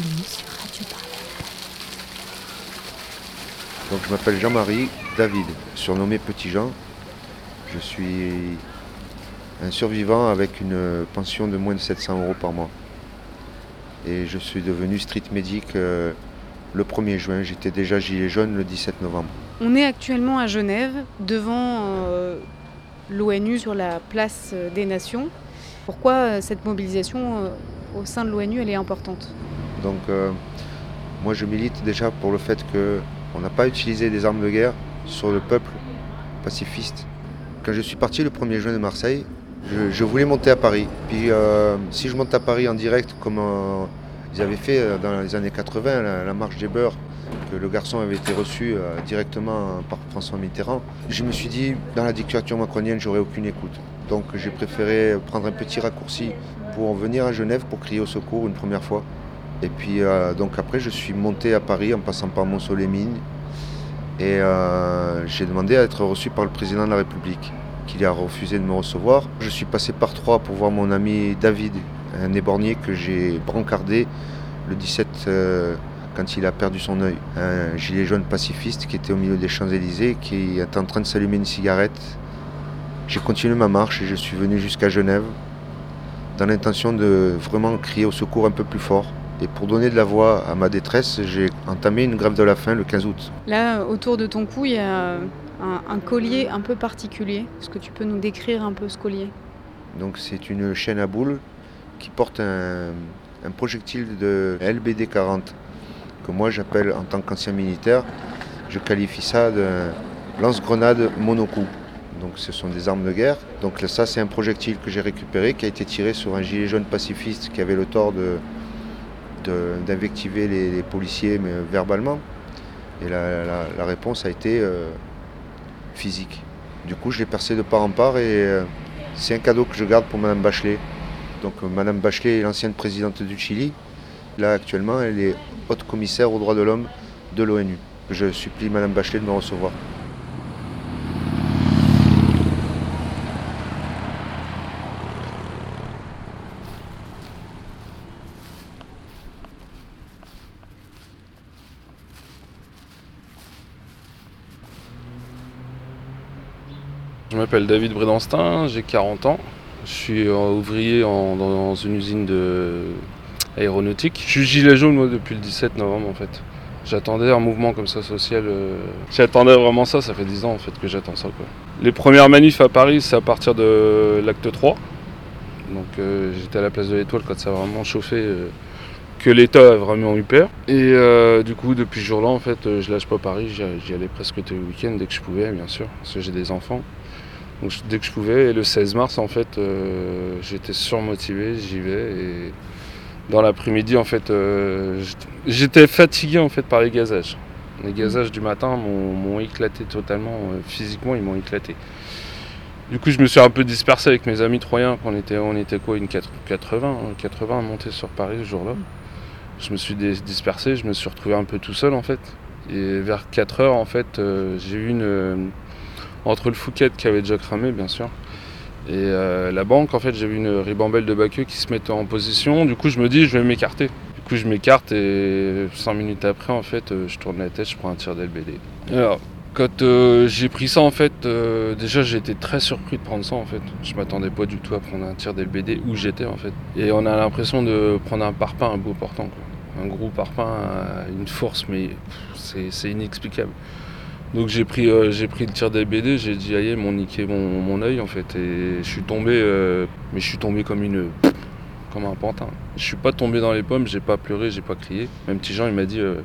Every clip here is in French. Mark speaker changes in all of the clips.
Speaker 1: Continue sur Radio
Speaker 2: Donc je m'appelle Jean-Marie David, surnommé Petit Jean. Je suis un survivant avec une pension de moins de 700 euros par mois. Et je suis devenu street medic euh, le 1er juin. J'étais déjà gilet jaune le 17 novembre.
Speaker 3: On est actuellement à Genève, devant euh, l'ONU sur la place des Nations. Pourquoi euh, cette mobilisation euh, au sein de l'ONU elle est importante?
Speaker 2: Donc euh, moi je milite déjà pour le fait qu'on n'a pas utilisé des armes de guerre sur le peuple pacifiste. Quand je suis parti le 1er juin de Marseille, je, voulais monter à Paris. Puis euh, si je monte à Paris en direct comme euh, ils avaient fait dans les années 80, la, la marche des beurs, que le garçon avait été reçu directement par François Mitterrand, je me suis dit, dans la dictature macronienne, j'aurais aucune écoute. Donc j'ai préféré prendre un petit raccourci pour venir à Genève pour crier au secours une première fois. Et puis euh, donc après, je suis monté à Paris en passant par Mont-Soleil-Mine. Et euh, j'ai demandé à être reçu par le président de la République, qui a refusé de me recevoir. Je suis passé par Troyes pour voir mon ami David, un éborgné que j'ai brancardé le 17 euh, quand il a perdu son œil. Un gilet jaune pacifiste qui était au milieu des Champs-Élysées, qui était en train de s'allumer une cigarette. J'ai continué ma marche et je suis venu jusqu'à Genève dans l'intention de vraiment crier au secours un peu plus fort. Et pour donner de la voix à ma détresse, j'ai entamé une grève de la faim le 15 août.
Speaker 3: Là, autour de ton cou, il y a un, un collier un peu particulier. Est-ce que tu peux nous décrire un peu ce collier?
Speaker 2: Donc c'est une chaîne à boules qui porte un, un projectile de LBD 40 que moi j'appelle en tant qu'ancien militaire, je qualifie ça de lance-grenade monocoup. Donc ce sont des armes de guerre. Donc ça c'est un projectile que j'ai récupéré qui a été tiré sur un gilet jaune pacifiste qui avait le tort de- d'invectiver les, policiers mais verbalement. Et la réponse a été euh, physique. Du coup, je l'ai percé de part en part et euh, c'est un cadeau que je garde pour Madame Bachelet. Donc euh, Madame Bachelet est l'ancienne présidente du Chili. Là, actuellement, elle est haute commissaire aux droits de l'homme de l'ONU. Je supplie Madame Bachelet de me recevoir.
Speaker 4: Je m'appelle David Brédanstin, j'ai 40 ans. Je suis ouvrier dans une usine de aéronautique. Je suis gilet jaune depuis le 17 novembre en fait. J'attendais un mouvement comme ça social. euh, J'attendais vraiment ça, ça fait 10 ans en fait que j'attends ça quoi. Les premières manifs à Paris c'est à partir de l'acte 3. Donc euh, j'étais à la place de l'Étoile quand ça a vraiment chauffé. euh, que l'État a vraiment eu peur. Et du coup, depuis ce jour-là, en fait, je lâche pas Paris. J'y allais presque tous les week-ends dès que je pouvais, bien sûr, parce que j'ai des enfants. Dès que je pouvais, et le 16 mars en fait, euh, j'étais surmotivé, j'y vais dans l'après-midi en fait, euh, j'étais- fatigué en fait par les gazages. Les gazages du matin m'ont éclaté totalement, euh, physiquement ils m'ont éclaté. Du coup je me suis un peu dispersé avec mes amis troyens, on était, on était quoi, une 4- 80, hein, 80 à monter sur Paris ce jour-là. Je me suis dis- dispersé, je me suis retrouvé un peu tout seul en fait. Et vers 4 heures en fait, j'ai eu une... entre le Fouquet qui avait déjà cramé bien sûr et euh, la banque en fait j'ai vu une ribambelle de baqueux qui se mettent en position. Du coup je me dis je vais m'écarter. Du coup je m'écarte et 5 minutes après en fait euh, je tourne la tête je prends un tir d'LBD alors quand euh, j'ai pris ça en fait déjà j'ai été très surpris de prendre ça en fait. Je m'attendais pas du tout à prendre un tir d'LBD où j'étais en fait. Et on a l'impression de prendre un parpaing un beau portant quoi. un gros parpaing une force mais c'est inexplicable donc j'ai pris, euh, pris le tir des BD, j'ai dit aïe, m'ont niqué mon, mon œil en fait. Et je suis tombé, euh, mais je suis tombé comme une. comme un pantin. Je suis pas tombé dans les pommes, j'ai pas pleuré, j'ai pas crié. Même petit Jean il m'a dit euh,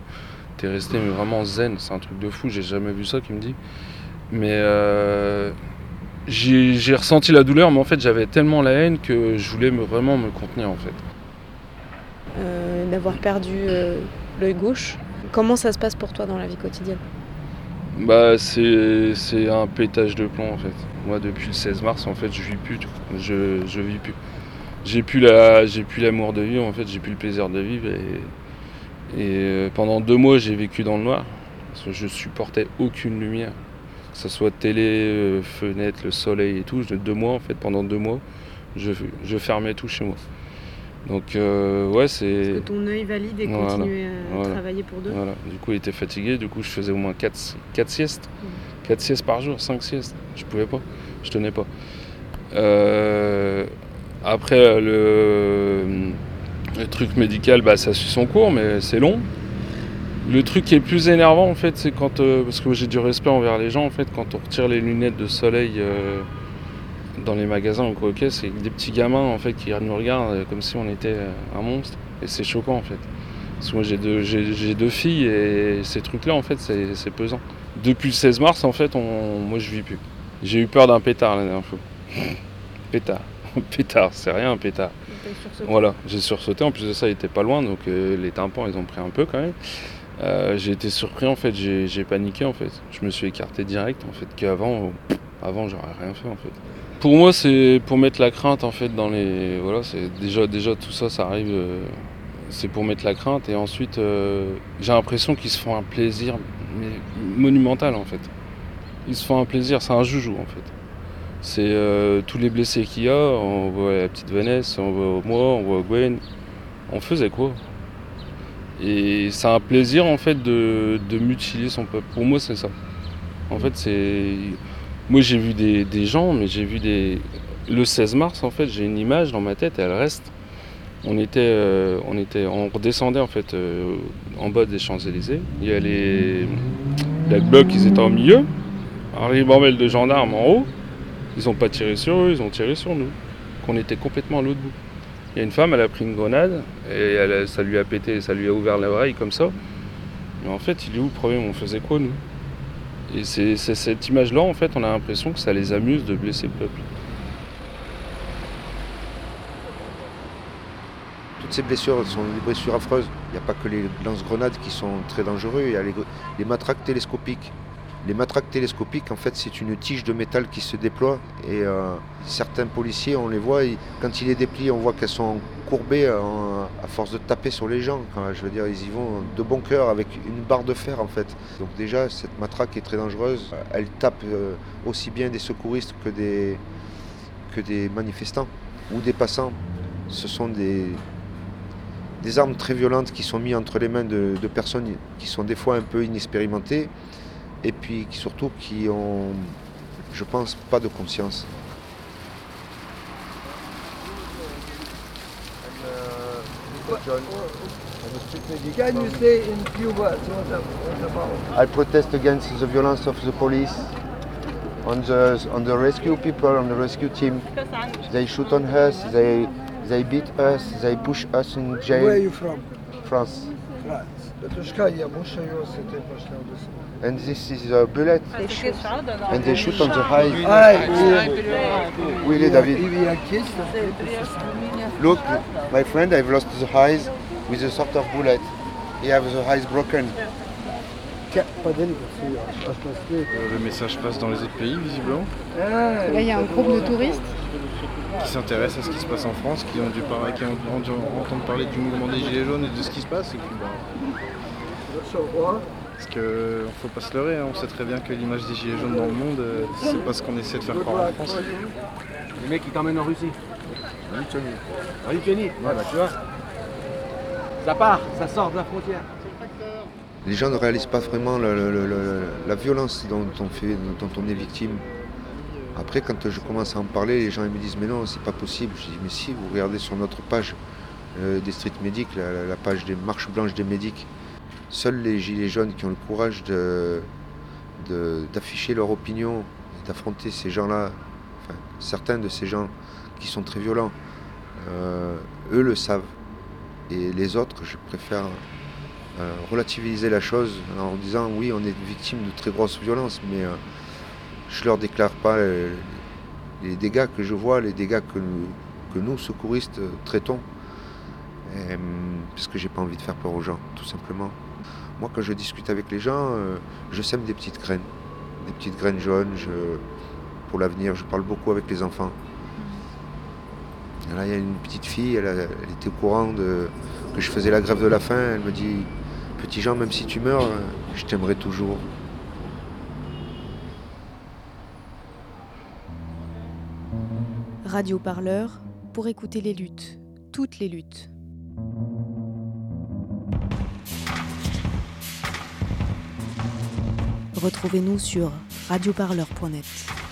Speaker 4: t'es resté mais vraiment zen, c'est un truc de fou, j'ai jamais vu ça qu'il me dit. Mais j'ai ressenti la douleur, mais en fait j'avais tellement la haine que je voulais me, vraiment me contenir en fait.
Speaker 3: D'avoir perdu l'œil gauche. Comment ça se passe pour toi dans la vie quotidienne?
Speaker 4: Bah c'est un pétage de plomb en fait. Moi depuis le 16 mars en fait je vis plus, je, je vis plus. J'ai plus la j'ai plus l'amour de vivre en fait, j'ai plus le plaisir de vivre et, euh, pendant deux mois j'ai vécu dans le noir. Parce que je supportais aucune lumière. Que ce soit télé, euh, fenêtre, le soleil et tout. Deux mois en fait, pendant deux mois, je, je fermais tout chez moi. Donc euh, ouais, c'est.
Speaker 3: Que ton œil valide et
Speaker 4: Voilà,
Speaker 3: continuer à
Speaker 4: voilà.
Speaker 3: travailler pour deux.
Speaker 4: Voilà. Du coup, il était fatigué. Du coup, je faisais au moins 4, siestes.
Speaker 3: Mm.
Speaker 4: 4 siestes par jour, 5 siestes. Je pouvais pas. Je tenais pas. Euh, après, le, le truc médical, bah, ça suit son cours, mais c'est long. Le truc qui est plus énervant, en fait, c'est quand. euh, parce que j'ai du respect envers les gens, en fait, quand on retire les lunettes de soleil euh, dans les magasins ou quoi, ok, c'est des petits gamins, en fait, qui nous regardent euh, comme si on était euh, un monstre. Et c'est choquant, en fait. Parce que moi, j'ai deux, j'ai, j'ai deux filles et ces trucs-là, en fait, c'est, pesant. Depuis le 16 mars, en fait, on, moi, je vis plus. J'ai eu peur d'un pétard la dernière fois. pétard. pétard, c'est rien, un pétard. Voilà, j'ai sursauté. En plus de ça, il était pas loin, donc euh, les tympans, ils ont pris un peu quand même. Euh, j'ai été surpris, en fait, j'ai, j'ai paniqué, en fait. Je me suis écarté direct, en fait, qu'avant, euh, avant, j'aurais rien fait, en fait. Pour moi, c'est pour mettre la crainte, en fait, dans les. Voilà, c'est déjà, déjà tout ça, ça arrive. euh, c'est pour mettre la crainte, et ensuite, euh, j'ai l'impression qu'ils se font un plaisir monumental, en fait. Ils se font un plaisir, c'est un joujou, en fait. C'est euh, tous les blessés qu'il y a, on voit la petite Vanessa, on voit moi, on voit Gwen. On faisait quoi? Et c'est un plaisir en fait de, de mutiler son peuple. Pour moi c'est ça. En fait c'est. Moi j'ai vu des, des gens, mais j'ai vu des. Le 16 mars en fait j'ai une image dans ma tête et elle reste. On était, euh, on était, on redescendait en fait euh, en bas des Champs-Élysées. Il y a les Black Blocs, ils étaient au milieu. Un ribambelle de gendarmes en haut. Ils n'ont pas tiré sur eux, ils ont tiré sur nous. Qu'on était complètement à l'autre bout. Il y a une femme, elle a pris une grenade et elle ça lui a pété, ça lui a ouvert l'oreille comme ça. Mais en fait, il est où le problème? On faisait quoi nous? Et c'est cette image-là, en fait, on a l'impression que ça les amuse de blesser le peuple.
Speaker 2: Toutes ces blessures sont des blessures affreuses. Il n'y a pas que les lance-grenades qui sont très dangereux, il y a les matraques télescopiques. Les matraques télescopiques, en fait, c'est une tige de métal qui se déploie et euh, certains policiers, on les voit, quand ils les déplient, on voit qu'elles sont courbées en- à force de taper sur les gens. Je veux dire, ils y vont de bon cœur avec une barre de fer, en fait. Donc déjà, cette matraque est très dangereuse. Elle tape euh, aussi bien des secouristes que des, manifestants ou des passants. Ce sont des, des armes très violentes qui sont mises entre les mains de, de personnes qui sont des fois un peu inexpérimentées et puis surtout qui ont, je pense, pas de conscience.
Speaker 1: Can you say in few words what, about?
Speaker 2: I protest against the violence of the police on the on the rescue people, on the rescue team. They shoot on us, they they beat us, they push us in
Speaker 1: Where are
Speaker 2: jail.
Speaker 1: you from?
Speaker 2: France. And this is a bullet. And they shoot on the high. Oui, David. Look, my friend, I've lost the eyes with a sort of bullet. He has the eyes broken.
Speaker 5: le message passe dans les autres pays, visiblement.
Speaker 3: Là, il y a un groupe de touristes
Speaker 5: qui s'intéressent à ce qui se passe en France, qui ont dû, parler, qui ont dû entendre parler du mouvement des Gilets jaunes et de ce qui se passe. Bah, parce qu'il ne faut pas se leurrer, hein. on sait très bien que l'image des Gilets jaunes dans le monde, euh, c'est pas ce qu'on essaie de faire croire en France.
Speaker 6: Les mecs, ils t'emmènent en Russie. En Lituanie. En Lituanie, ouais, bah, tu vois. Ça part, ça sort de la frontière.
Speaker 2: Les gens ne réalisent pas vraiment la violence dont on, est victime. Après, quand je commence à en parler, les gens me disent Mais non, c'est pas possible. Je dis Mais si, vous regardez sur notre page euh, des street medics, la, page des marches blanches des médics, seuls les gilets jaunes qui ont le courage de- de- d'afficher leur opinion, d'affronter ces gens-là, certains de ces gens qui sont très violents, euh, eux le savent. Et les autres, je préfère euh, relativiser la chose en disant oui, on est victime de très grosses violences, mais euh, je leur déclare pas les dégâts que je vois, les dégâts que nous, que nous secouristes, euh, traitons, hum, parce que j'ai pas envie de faire peur aux gens, tout simplement. Moi, quand je discute avec les gens, je sème des petites graines, des petites graines jaunes. Pour l'avenir, je parle beaucoup avec les enfants. Là, il y a une petite fille, elle, elle était au courant de, que je faisais la grève de la faim. Elle me dit Petit Jean, même si tu meurs, euh, je t'aimerai toujours.
Speaker 7: Radio Parleur pour écouter les luttes. toutes les luttes. Retrouvez-nous sur radioparleur.net.